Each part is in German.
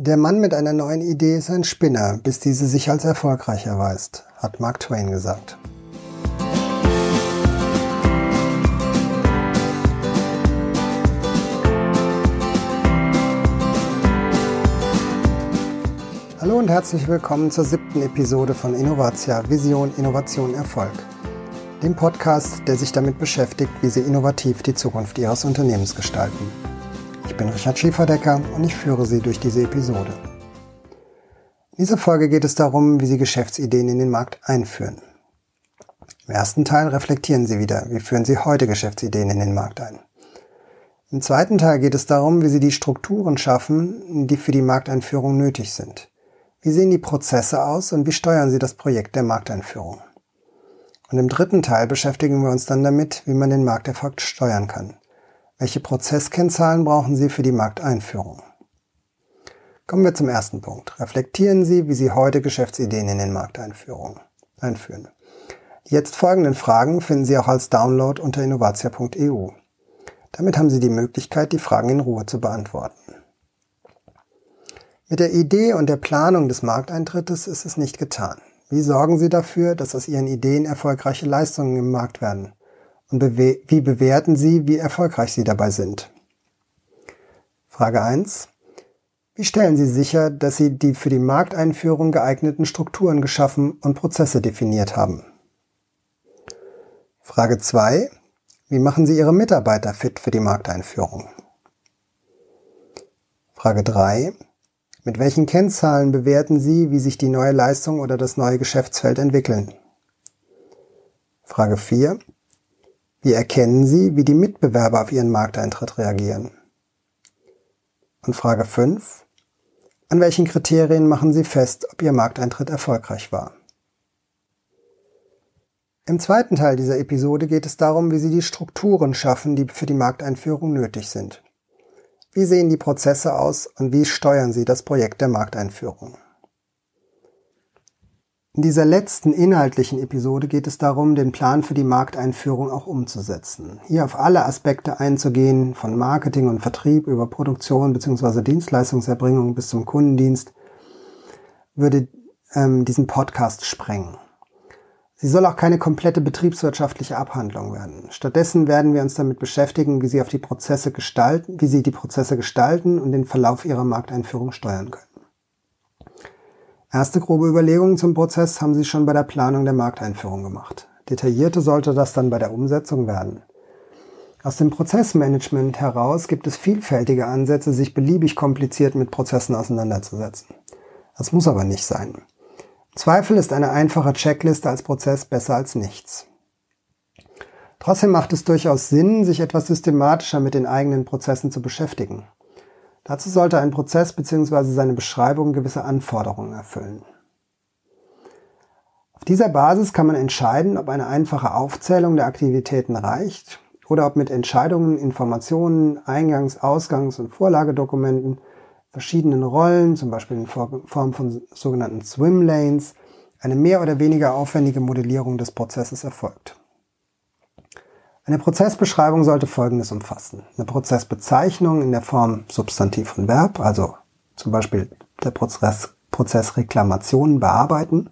Der Mann mit einer neuen Idee ist ein Spinner, bis diese sich als erfolgreich erweist, hat Mark Twain gesagt. Hallo und herzlich willkommen zur siebten Episode von Innovatia Vision, Innovation, Erfolg. Dem Podcast, der sich damit beschäftigt, wie Sie innovativ die Zukunft Ihres Unternehmens gestalten. Ich bin Richard Schieferdecker und ich führe Sie durch diese Episode. In dieser Folge geht es darum, wie Sie Geschäftsideen in den Markt einführen. Im ersten Teil reflektieren Sie wieder, wie führen Sie heute Geschäftsideen in den Markt ein. Im zweiten Teil geht es darum, wie Sie die Strukturen schaffen, die für die Markteinführung nötig sind. Wie sehen die Prozesse aus und wie steuern Sie das Projekt der Markteinführung? Und im dritten Teil beschäftigen wir uns dann damit, wie man den Markterfolg steuern kann. Welche Prozesskennzahlen brauchen Sie für die Markteinführung? Kommen wir zum ersten Punkt. Reflektieren Sie, wie Sie heute Geschäftsideen in den Markteinführung einführen. Die jetzt folgenden Fragen finden Sie auch als Download unter innovatia.eu. Damit haben Sie die Möglichkeit, die Fragen in Ruhe zu beantworten. Mit der Idee und der Planung des Markteintrittes ist es nicht getan. Wie sorgen Sie dafür, dass aus Ihren Ideen erfolgreiche Leistungen im Markt werden? Und bewe wie bewerten Sie, wie erfolgreich Sie dabei sind? Frage 1. Wie stellen Sie sicher, dass Sie die für die Markteinführung geeigneten Strukturen geschaffen und Prozesse definiert haben? Frage 2. Wie machen Sie Ihre Mitarbeiter fit für die Markteinführung? Frage 3. Mit welchen Kennzahlen bewerten Sie, wie sich die neue Leistung oder das neue Geschäftsfeld entwickeln? Frage 4. Wie erkennen Sie, wie die Mitbewerber auf Ihren Markteintritt reagieren? Und Frage 5. An welchen Kriterien machen Sie fest, ob Ihr Markteintritt erfolgreich war? Im zweiten Teil dieser Episode geht es darum, wie Sie die Strukturen schaffen, die für die Markteinführung nötig sind. Wie sehen die Prozesse aus und wie steuern Sie das Projekt der Markteinführung? In dieser letzten inhaltlichen Episode geht es darum, den Plan für die Markteinführung auch umzusetzen. Hier auf alle Aspekte einzugehen, von Marketing und Vertrieb über Produktion bzw. Dienstleistungserbringung bis zum Kundendienst, würde ähm, diesen Podcast sprengen. Sie soll auch keine komplette betriebswirtschaftliche Abhandlung werden. Stattdessen werden wir uns damit beschäftigen, wie Sie auf die Prozesse gestalten, wie Sie die Prozesse gestalten und den Verlauf Ihrer Markteinführung steuern können. Erste grobe Überlegungen zum Prozess haben Sie schon bei der Planung der Markteinführung gemacht. Detaillierte sollte das dann bei der Umsetzung werden. Aus dem Prozessmanagement heraus gibt es vielfältige Ansätze, sich beliebig kompliziert mit Prozessen auseinanderzusetzen. Das muss aber nicht sein. Zweifel ist eine einfache Checkliste als Prozess besser als nichts. Trotzdem macht es durchaus Sinn, sich etwas systematischer mit den eigenen Prozessen zu beschäftigen. Dazu sollte ein Prozess bzw. seine Beschreibung gewisse Anforderungen erfüllen. Auf dieser Basis kann man entscheiden, ob eine einfache Aufzählung der Aktivitäten reicht oder ob mit Entscheidungen, Informationen, Eingangs-, Ausgangs- und Vorlagedokumenten, verschiedenen Rollen, zum Beispiel in Form von sogenannten Swim Lanes, eine mehr oder weniger aufwendige Modellierung des Prozesses erfolgt. Eine Prozessbeschreibung sollte Folgendes umfassen. Eine Prozessbezeichnung in der Form Substantiv und Verb, also zum Beispiel der Prozess, Prozess Reklamationen bearbeiten.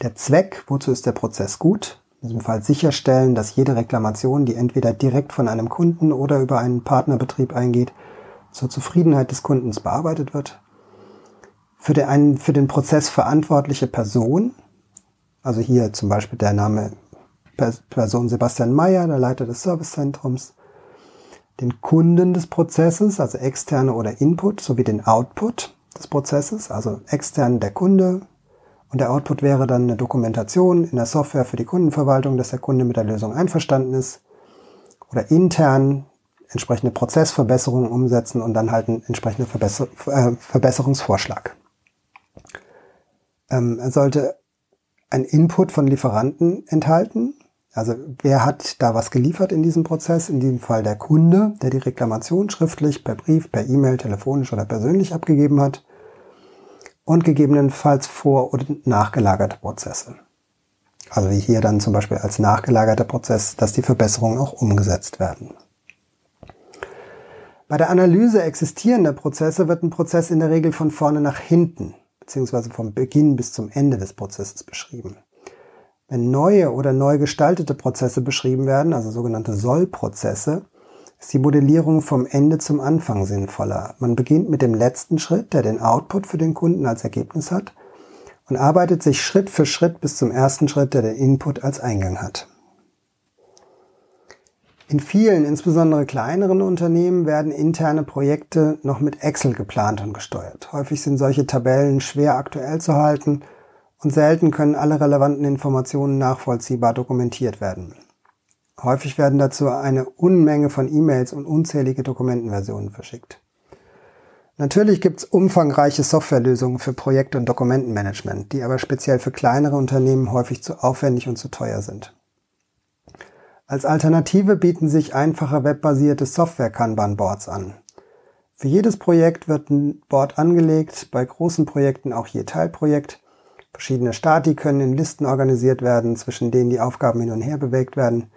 Der Zweck, wozu ist der Prozess gut? In diesem Fall sicherstellen, dass jede Reklamation, die entweder direkt von einem Kunden oder über einen Partnerbetrieb eingeht, zur Zufriedenheit des Kundens bearbeitet wird. Für den, für den Prozess verantwortliche Person, also hier zum Beispiel der Name Person Sebastian Meyer, der Leiter des Servicezentrums, den Kunden des Prozesses, also externe oder Input, sowie den Output des Prozesses, also extern der Kunde. Und der Output wäre dann eine Dokumentation in der Software für die Kundenverwaltung, dass der Kunde mit der Lösung einverstanden ist. Oder intern entsprechende Prozessverbesserungen umsetzen und dann halt einen entsprechenden Verbesser äh, Verbesserungsvorschlag. Ähm, er sollte ein Input von Lieferanten enthalten, also wer hat da was geliefert in diesem Prozess? In diesem Fall der Kunde, der die Reklamation schriftlich per Brief, per E-Mail, telefonisch oder persönlich abgegeben hat. Und gegebenenfalls vor- und nachgelagerte Prozesse. Also wie hier dann zum Beispiel als nachgelagerter Prozess, dass die Verbesserungen auch umgesetzt werden. Bei der Analyse existierender Prozesse wird ein Prozess in der Regel von vorne nach hinten, beziehungsweise vom Beginn bis zum Ende des Prozesses beschrieben. Wenn neue oder neu gestaltete Prozesse beschrieben werden, also sogenannte Soll-Prozesse, ist die Modellierung vom Ende zum Anfang sinnvoller. Man beginnt mit dem letzten Schritt, der den Output für den Kunden als Ergebnis hat, und arbeitet sich Schritt für Schritt bis zum ersten Schritt, der den Input als Eingang hat. In vielen, insbesondere kleineren Unternehmen, werden interne Projekte noch mit Excel geplant und gesteuert. Häufig sind solche Tabellen schwer aktuell zu halten und selten können alle relevanten Informationen nachvollziehbar dokumentiert werden. Häufig werden dazu eine Unmenge von E-Mails und unzählige Dokumentenversionen verschickt. Natürlich gibt es umfangreiche Softwarelösungen für Projekt- und Dokumentenmanagement, die aber speziell für kleinere Unternehmen häufig zu aufwendig und zu teuer sind. Als Alternative bieten sich einfache webbasierte Software-Kanban-Boards an. Für jedes Projekt wird ein Board angelegt, bei großen Projekten auch je Teilprojekt. Verschiedene Stati können in Listen organisiert werden, zwischen denen die Aufgaben hin und her bewegt werden.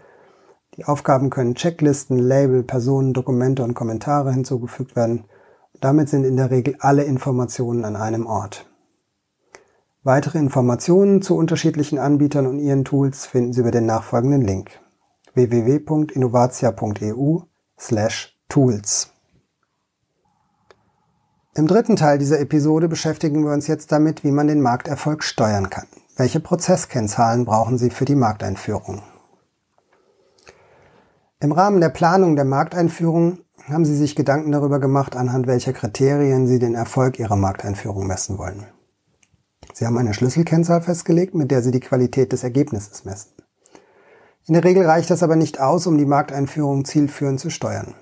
Die Aufgaben können Checklisten, Label, Personen, Dokumente und Kommentare hinzugefügt werden. Damit sind in der Regel alle Informationen an einem Ort. Weitere Informationen zu unterschiedlichen Anbietern und ihren Tools finden Sie über den nachfolgenden Link www.innovatia.eu slash tools. Im dritten Teil dieser Episode beschäftigen wir uns jetzt damit, wie man den Markterfolg steuern kann. Welche Prozesskennzahlen brauchen Sie für die Markteinführung? Im Rahmen der Planung der Markteinführung haben Sie sich Gedanken darüber gemacht, anhand welcher Kriterien Sie den Erfolg Ihrer Markteinführung messen wollen. Sie haben eine Schlüsselkennzahl festgelegt, mit der Sie die Qualität des Ergebnisses messen. In der Regel reicht das aber nicht aus, um die Markteinführung zielführend zu steuern.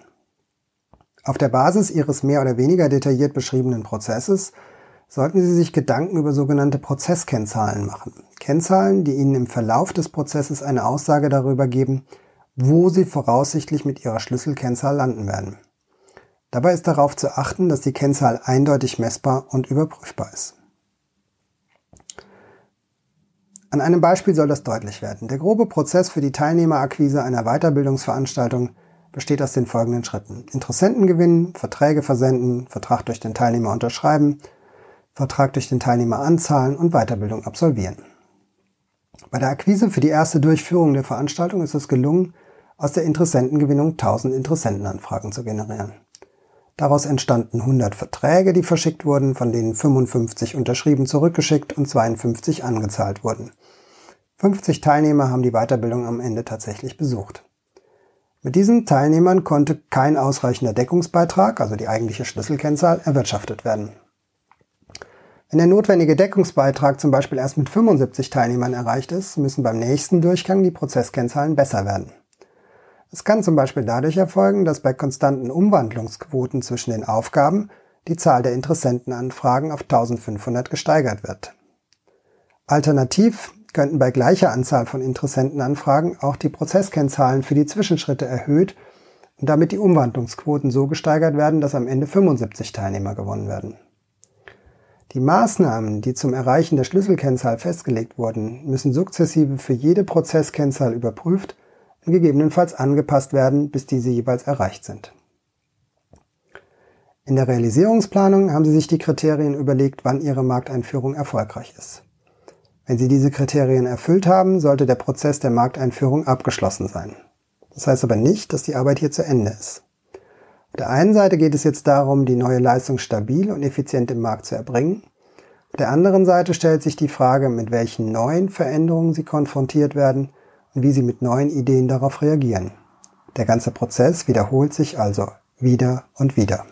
Auf der Basis Ihres mehr oder weniger detailliert beschriebenen Prozesses sollten Sie sich Gedanken über sogenannte Prozesskennzahlen machen. Kennzahlen, die Ihnen im Verlauf des Prozesses eine Aussage darüber geben, wo Sie voraussichtlich mit Ihrer Schlüsselkennzahl landen werden. Dabei ist darauf zu achten, dass die Kennzahl eindeutig messbar und überprüfbar ist. An einem Beispiel soll das deutlich werden. Der grobe Prozess für die Teilnehmerakquise einer Weiterbildungsveranstaltung besteht aus den folgenden Schritten. Interessenten gewinnen, Verträge versenden, Vertrag durch den Teilnehmer unterschreiben, Vertrag durch den Teilnehmer anzahlen und Weiterbildung absolvieren. Bei der Akquise für die erste Durchführung der Veranstaltung ist es gelungen, aus der Interessentengewinnung 1000 Interessentenanfragen zu generieren. Daraus entstanden 100 Verträge, die verschickt wurden, von denen 55 unterschrieben zurückgeschickt und 52 angezahlt wurden. 50 Teilnehmer haben die Weiterbildung am Ende tatsächlich besucht. Mit diesen Teilnehmern konnte kein ausreichender Deckungsbeitrag, also die eigentliche Schlüsselkennzahl, erwirtschaftet werden. Wenn der notwendige Deckungsbeitrag zum Beispiel erst mit 75 Teilnehmern erreicht ist, müssen beim nächsten Durchgang die Prozesskennzahlen besser werden. Es kann zum Beispiel dadurch erfolgen, dass bei konstanten Umwandlungsquoten zwischen den Aufgaben die Zahl der Interessentenanfragen auf 1500 gesteigert wird. Alternativ könnten bei gleicher Anzahl von Interessentenanfragen auch die Prozesskennzahlen für die Zwischenschritte erhöht und damit die Umwandlungsquoten so gesteigert werden, dass am Ende 75 Teilnehmer gewonnen werden. Die Maßnahmen, die zum Erreichen der Schlüsselkennzahl festgelegt wurden, müssen sukzessive für jede Prozesskennzahl überprüft und gegebenenfalls angepasst werden, bis diese jeweils erreicht sind. In der Realisierungsplanung haben Sie sich die Kriterien überlegt, wann Ihre Markteinführung erfolgreich ist. Wenn Sie diese Kriterien erfüllt haben, sollte der Prozess der Markteinführung abgeschlossen sein. Das heißt aber nicht, dass die Arbeit hier zu Ende ist. Auf der einen Seite geht es jetzt darum, die neue Leistung stabil und effizient im Markt zu erbringen. Auf der anderen Seite stellt sich die Frage, mit welchen neuen Veränderungen Sie konfrontiert werden und wie sie mit neuen Ideen darauf reagieren. Der ganze Prozess wiederholt sich also wieder und wieder.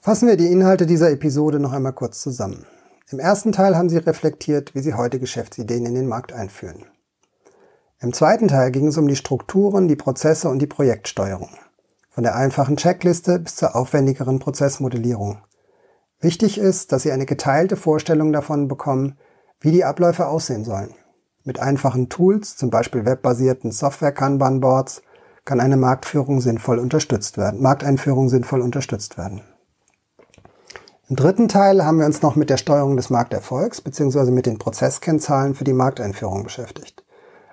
Fassen wir die Inhalte dieser Episode noch einmal kurz zusammen. Im ersten Teil haben Sie reflektiert, wie Sie heute Geschäftsideen in den Markt einführen. Im zweiten Teil ging es um die Strukturen, die Prozesse und die Projektsteuerung. Von der einfachen Checkliste bis zur aufwendigeren Prozessmodellierung. Wichtig ist, dass Sie eine geteilte Vorstellung davon bekommen, wie die Abläufe aussehen sollen. Mit einfachen Tools, zum Beispiel webbasierten Software-Kanban-Boards, kann eine Marktführung sinnvoll unterstützt werden, Markteinführung sinnvoll unterstützt werden. Im dritten Teil haben wir uns noch mit der Steuerung des Markterfolgs bzw. mit den Prozesskennzahlen für die Markteinführung beschäftigt.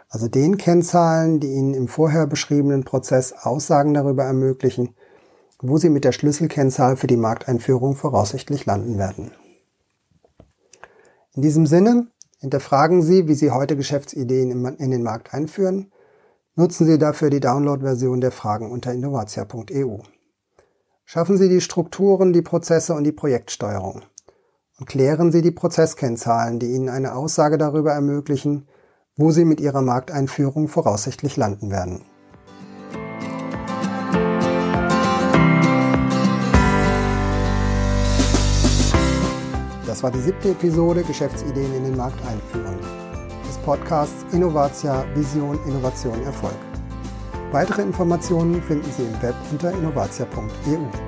also den Kennzahlen, die Ihnen im vorher beschriebenen Prozess Aussagen darüber ermöglichen, wo Sie mit der Schlüsselkennzahl für die Markteinführung voraussichtlich landen werden. In diesem Sinne hinterfragen Sie, wie Sie heute Geschäftsideen in den Markt einführen. Nutzen Sie dafür die Download-Version der Fragen unter innovatia.eu. Schaffen Sie die Strukturen, die Prozesse und die Projektsteuerung. Und klären Sie die Prozesskennzahlen, die Ihnen eine Aussage darüber ermöglichen, wo Sie mit Ihrer Markteinführung voraussichtlich landen werden. Das war die siebte Episode Geschäftsideen in den Markt einführen des Podcasts Innovatia Vision Innovation Erfolg. Weitere Informationen finden Sie im Web unter innovatia.eu.